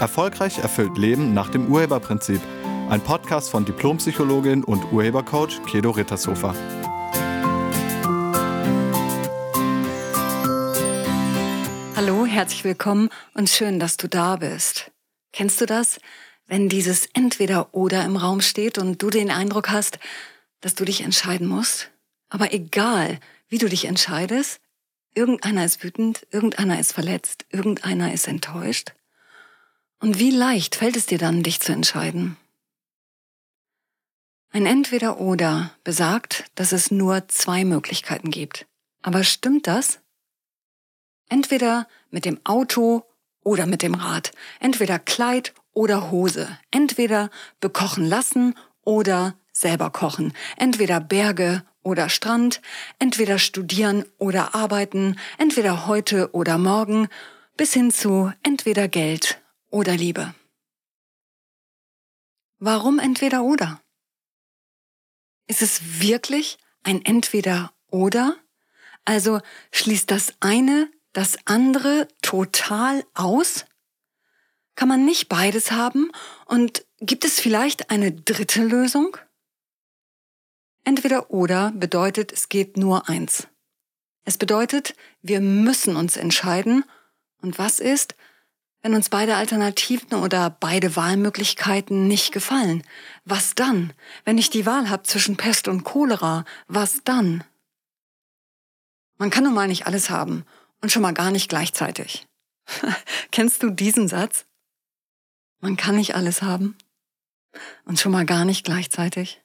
Erfolgreich erfüllt Leben nach dem Urheberprinzip. Ein Podcast von Diplompsychologin und Urhebercoach Kedo Rittershofer. Hallo, herzlich willkommen und schön, dass du da bist. Kennst du das, wenn dieses Entweder-Oder im Raum steht und du den Eindruck hast, dass du dich entscheiden musst? Aber egal, wie du dich entscheidest, irgendeiner ist wütend, irgendeiner ist verletzt, irgendeiner ist enttäuscht. Und wie leicht fällt es dir dann, dich zu entscheiden? Ein Entweder-Oder besagt, dass es nur zwei Möglichkeiten gibt. Aber stimmt das? Entweder mit dem Auto oder mit dem Rad. Entweder Kleid oder Hose. Entweder bekochen lassen oder selber kochen. Entweder Berge oder Strand. Entweder studieren oder arbeiten. Entweder heute oder morgen. Bis hin zu entweder Geld oder Liebe? Warum entweder oder? Ist es wirklich ein entweder oder? Also schließt das eine das andere total aus? Kann man nicht beides haben? Und gibt es vielleicht eine dritte Lösung? Entweder oder bedeutet, es geht nur eins. Es bedeutet, wir müssen uns entscheiden. Und was ist, wenn uns beide Alternativen oder beide Wahlmöglichkeiten nicht gefallen, was dann? Wenn ich die Wahl habe zwischen Pest und Cholera, was dann? Man kann nun mal nicht alles haben und schon mal gar nicht gleichzeitig. Kennst du diesen Satz? Man kann nicht alles haben und schon mal gar nicht gleichzeitig.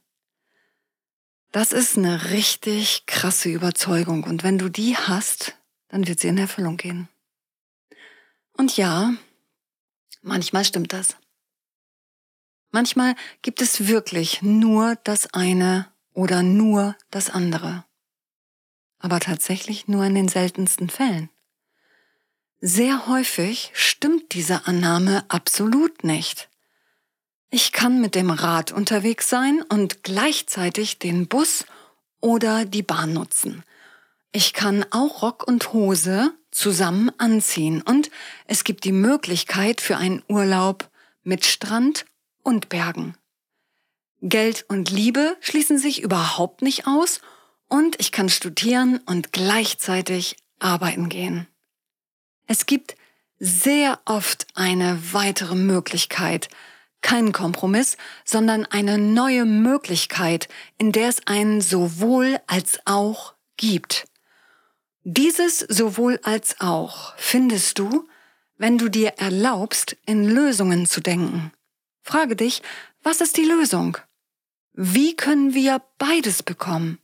Das ist eine richtig krasse Überzeugung und wenn du die hast, dann wird sie in Erfüllung gehen. Und ja, manchmal stimmt das. Manchmal gibt es wirklich nur das eine oder nur das andere. Aber tatsächlich nur in den seltensten Fällen. Sehr häufig stimmt diese Annahme absolut nicht. Ich kann mit dem Rad unterwegs sein und gleichzeitig den Bus oder die Bahn nutzen. Ich kann auch Rock und Hose zusammen anziehen und es gibt die Möglichkeit für einen Urlaub mit Strand und Bergen. Geld und Liebe schließen sich überhaupt nicht aus und ich kann studieren und gleichzeitig arbeiten gehen. Es gibt sehr oft eine weitere Möglichkeit, kein Kompromiss, sondern eine neue Möglichkeit, in der es einen sowohl als auch gibt. Dieses sowohl als auch findest du, wenn du dir erlaubst, in Lösungen zu denken. Frage dich, was ist die Lösung? Wie können wir beides bekommen?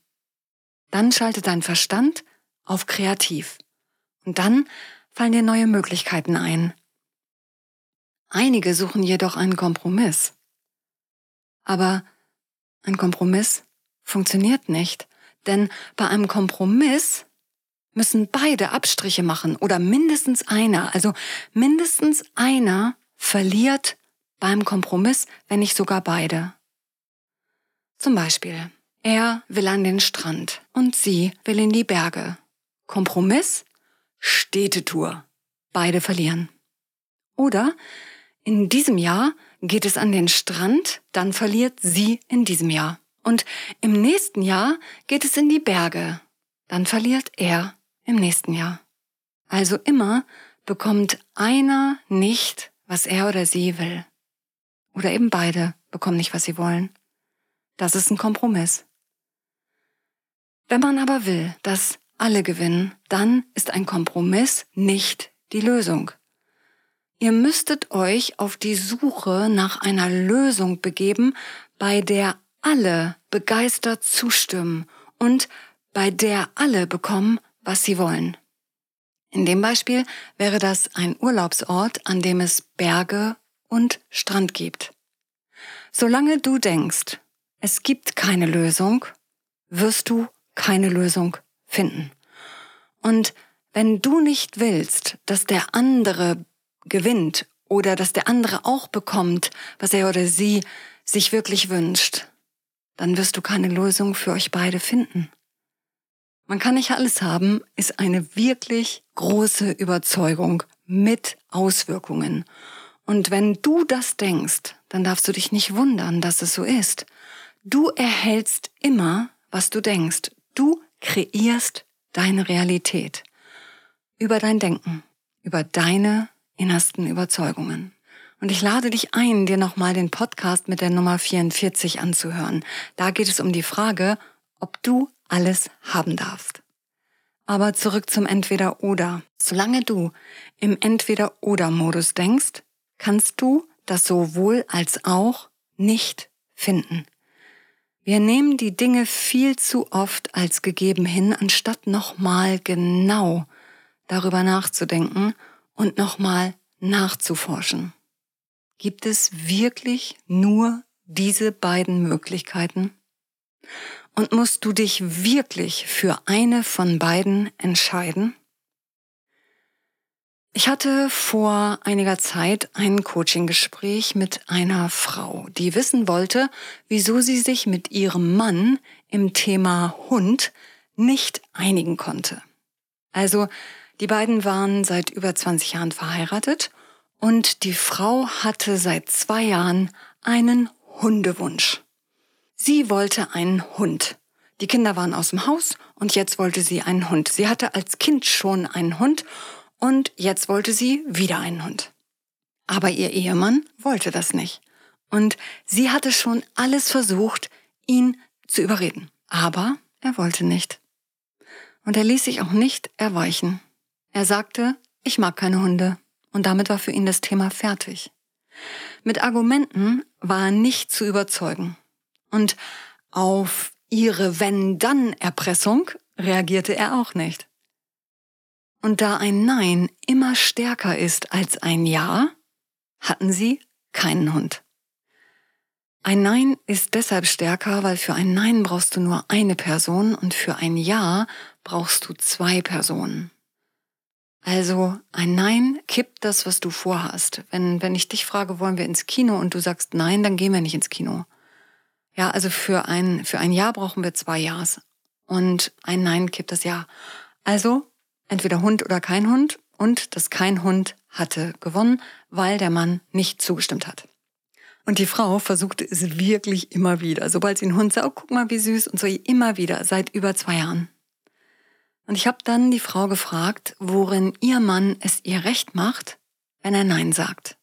Dann schalte dein Verstand auf kreativ. Und dann fallen dir neue Möglichkeiten ein. Einige suchen jedoch einen Kompromiss. Aber ein Kompromiss funktioniert nicht, denn bei einem Kompromiss müssen beide Abstriche machen oder mindestens einer, also mindestens einer verliert beim Kompromiss, wenn nicht sogar beide. Zum Beispiel, er will an den Strand und sie will in die Berge. Kompromiss? Städtetour. Beide verlieren. Oder in diesem Jahr geht es an den Strand, dann verliert sie in diesem Jahr. Und im nächsten Jahr geht es in die Berge, dann verliert er im nächsten Jahr. Also immer bekommt einer nicht, was er oder sie will. Oder eben beide bekommen nicht, was sie wollen. Das ist ein Kompromiss. Wenn man aber will, dass alle gewinnen, dann ist ein Kompromiss nicht die Lösung. Ihr müsstet euch auf die Suche nach einer Lösung begeben, bei der alle begeistert zustimmen und bei der alle bekommen, was sie wollen. In dem Beispiel wäre das ein Urlaubsort, an dem es Berge und Strand gibt. Solange du denkst, es gibt keine Lösung, wirst du keine Lösung finden. Und wenn du nicht willst, dass der andere gewinnt oder dass der andere auch bekommt, was er oder sie sich wirklich wünscht, dann wirst du keine Lösung für euch beide finden. Man kann nicht alles haben, ist eine wirklich große Überzeugung mit Auswirkungen. Und wenn du das denkst, dann darfst du dich nicht wundern, dass es so ist. Du erhältst immer, was du denkst. Du kreierst deine Realität. Über dein Denken, über deine innersten Überzeugungen. Und ich lade dich ein, dir nochmal den Podcast mit der Nummer 44 anzuhören. Da geht es um die Frage, ob du alles haben darfst. Aber zurück zum Entweder-Oder. Solange du im Entweder-Oder-Modus denkst, kannst du das sowohl als auch nicht finden. Wir nehmen die Dinge viel zu oft als gegeben hin, anstatt nochmal genau darüber nachzudenken und nochmal nachzuforschen. Gibt es wirklich nur diese beiden Möglichkeiten? Und musst du dich wirklich für eine von beiden entscheiden? Ich hatte vor einiger Zeit ein Coaching-Gespräch mit einer Frau, die wissen wollte, wieso sie sich mit ihrem Mann im Thema Hund nicht einigen konnte. Also, die beiden waren seit über 20 Jahren verheiratet und die Frau hatte seit zwei Jahren einen Hundewunsch. Sie wollte einen Hund. Die Kinder waren aus dem Haus und jetzt wollte sie einen Hund. Sie hatte als Kind schon einen Hund und jetzt wollte sie wieder einen Hund. Aber ihr Ehemann wollte das nicht. Und sie hatte schon alles versucht, ihn zu überreden. Aber er wollte nicht. Und er ließ sich auch nicht erweichen. Er sagte, ich mag keine Hunde. Und damit war für ihn das Thema fertig. Mit Argumenten war er nicht zu überzeugen. Und auf ihre Wenn-Dann-Erpressung reagierte er auch nicht. Und da ein Nein immer stärker ist als ein Ja, hatten sie keinen Hund. Ein Nein ist deshalb stärker, weil für ein Nein brauchst du nur eine Person und für ein Ja brauchst du zwei Personen. Also ein Nein kippt das, was du vorhast. Wenn, wenn ich dich frage, wollen wir ins Kino und du sagst Nein, dann gehen wir nicht ins Kino. Ja, also für ein, für ein Ja brauchen wir zwei Ja's. Und ein Nein kippt das Ja. Also entweder Hund oder kein Hund und das kein Hund hatte gewonnen, weil der Mann nicht zugestimmt hat. Und die Frau versuchte es wirklich immer wieder. Sobald sie einen Hund sah, oh, guck mal, wie süß und so immer wieder, seit über zwei Jahren. Und ich habe dann die Frau gefragt, worin ihr Mann es ihr recht macht, wenn er Nein sagt.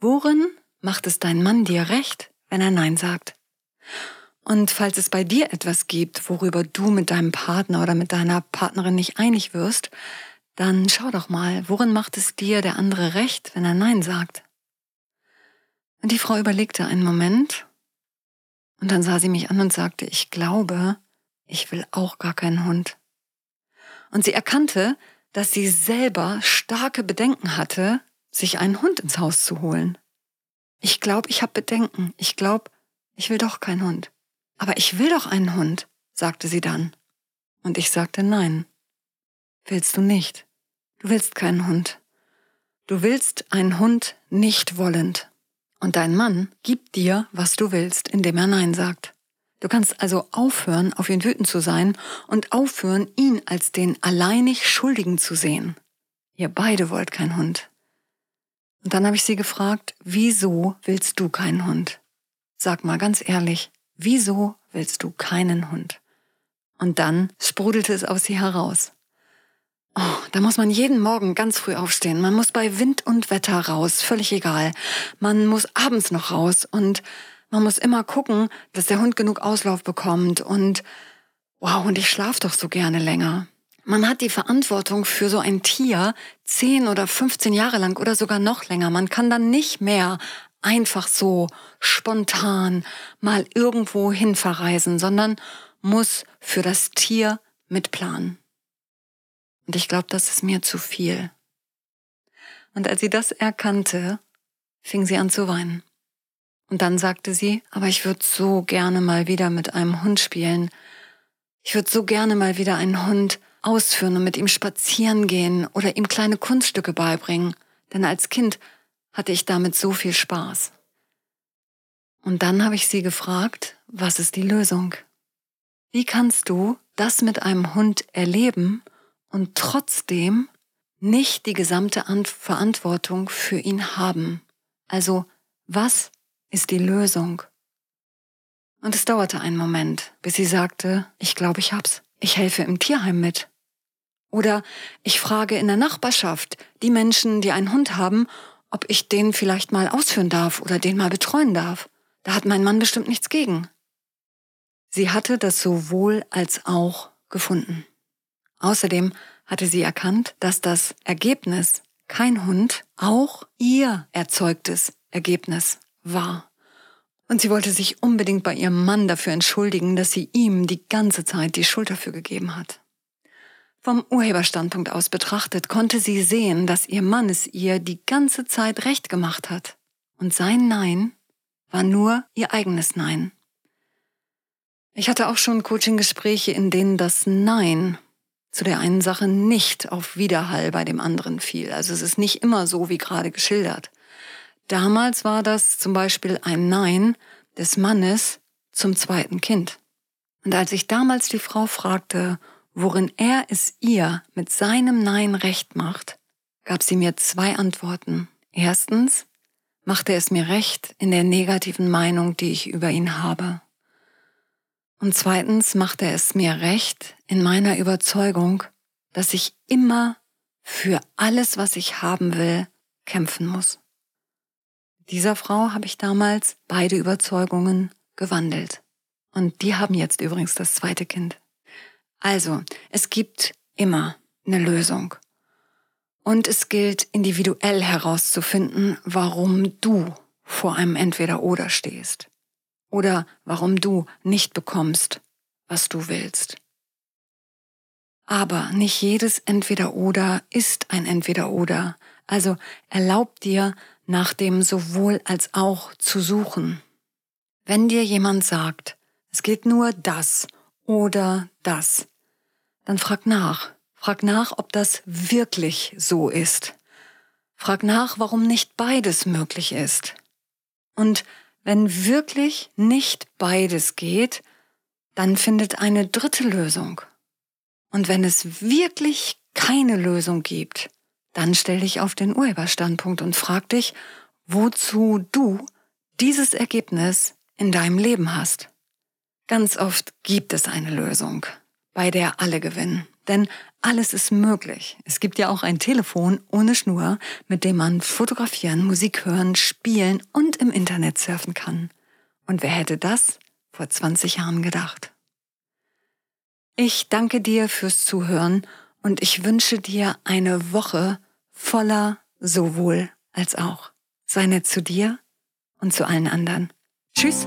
Worin macht es dein Mann dir recht, wenn er Nein sagt? Und falls es bei dir etwas gibt, worüber du mit deinem Partner oder mit deiner Partnerin nicht einig wirst, dann schau doch mal, worin macht es dir der andere recht, wenn er Nein sagt? Und die Frau überlegte einen Moment und dann sah sie mich an und sagte, ich glaube, ich will auch gar keinen Hund. Und sie erkannte, dass sie selber starke Bedenken hatte, sich einen Hund ins Haus zu holen. Ich glaube, ich habe Bedenken. Ich glaube, ich will doch keinen Hund. Aber ich will doch einen Hund, sagte sie dann. Und ich sagte nein. Willst du nicht? Du willst keinen Hund. Du willst einen Hund nicht wollend. Und dein Mann gibt dir, was du willst, indem er Nein sagt. Du kannst also aufhören, auf ihn wütend zu sein und aufhören, ihn als den alleinig Schuldigen zu sehen. Ihr beide wollt keinen Hund. Und dann habe ich sie gefragt, wieso willst du keinen Hund? Sag mal ganz ehrlich, Wieso willst du keinen Hund? Und dann sprudelte es aus ihr heraus. Oh, da muss man jeden Morgen ganz früh aufstehen. Man muss bei Wind und Wetter raus, völlig egal. Man muss abends noch raus und man muss immer gucken, dass der Hund genug Auslauf bekommt und wow, und ich schlaf doch so gerne länger. Man hat die Verantwortung für so ein Tier 10 oder 15 Jahre lang oder sogar noch länger. Man kann dann nicht mehr einfach so spontan mal irgendwo hin verreisen, sondern muss für das Tier mitplanen. Und ich glaube, das ist mir zu viel. Und als sie das erkannte, fing sie an zu weinen. Und dann sagte sie, aber ich würde so gerne mal wieder mit einem Hund spielen. Ich würde so gerne mal wieder einen Hund ausführen und mit ihm spazieren gehen oder ihm kleine Kunststücke beibringen. Denn als Kind hatte ich damit so viel Spaß. Und dann habe ich sie gefragt, was ist die Lösung? Wie kannst du das mit einem Hund erleben und trotzdem nicht die gesamte Verantwortung für ihn haben. Also, was ist die Lösung? Und es dauerte einen Moment, bis sie sagte, ich glaube, ich hab's. Ich helfe im Tierheim mit. Oder ich frage in der Nachbarschaft die Menschen, die einen Hund haben, ob ich den vielleicht mal ausführen darf oder den mal betreuen darf. Da hat mein Mann bestimmt nichts gegen. Sie hatte das sowohl als auch gefunden. Außerdem hatte sie erkannt, dass das Ergebnis kein Hund auch ihr erzeugtes Ergebnis war. Und sie wollte sich unbedingt bei ihrem Mann dafür entschuldigen, dass sie ihm die ganze Zeit die Schuld dafür gegeben hat. Vom Urheberstandpunkt aus betrachtet konnte sie sehen, dass ihr Mann es ihr die ganze Zeit recht gemacht hat. Und sein Nein war nur ihr eigenes Nein. Ich hatte auch schon Coaching-Gespräche, in denen das Nein zu der einen Sache nicht auf Widerhall bei dem anderen fiel. Also es ist nicht immer so, wie gerade geschildert. Damals war das zum Beispiel ein Nein des Mannes zum zweiten Kind. Und als ich damals die Frau fragte, worin er es ihr mit seinem Nein recht macht, gab sie mir zwei Antworten. Erstens machte es mir recht in der negativen Meinung, die ich über ihn habe. Und zweitens machte es mir recht in meiner Überzeugung, dass ich immer für alles, was ich haben will, kämpfen muss. Dieser Frau habe ich damals beide Überzeugungen gewandelt. Und die haben jetzt übrigens das zweite Kind. Also, es gibt immer eine Lösung. Und es gilt individuell herauszufinden, warum du vor einem Entweder-Oder stehst. Oder warum du nicht bekommst, was du willst. Aber nicht jedes Entweder-Oder ist ein Entweder-Oder. Also erlaub dir, nach dem sowohl als auch zu suchen. Wenn dir jemand sagt, es geht nur das oder das, dann frag nach. Frag nach, ob das wirklich so ist. Frag nach, warum nicht beides möglich ist. Und wenn wirklich nicht beides geht, dann findet eine dritte Lösung. Und wenn es wirklich keine Lösung gibt, dann stell dich auf den Urheberstandpunkt und frag dich, wozu du dieses Ergebnis in deinem Leben hast. Ganz oft gibt es eine Lösung, bei der alle gewinnen. Denn alles ist möglich. Es gibt ja auch ein Telefon ohne Schnur, mit dem man fotografieren, Musik hören, spielen und im Internet surfen kann. Und wer hätte das vor 20 Jahren gedacht? Ich danke dir fürs Zuhören und ich wünsche dir eine Woche voller sowohl als auch. Sei nett zu dir und zu allen anderen. Tschüss!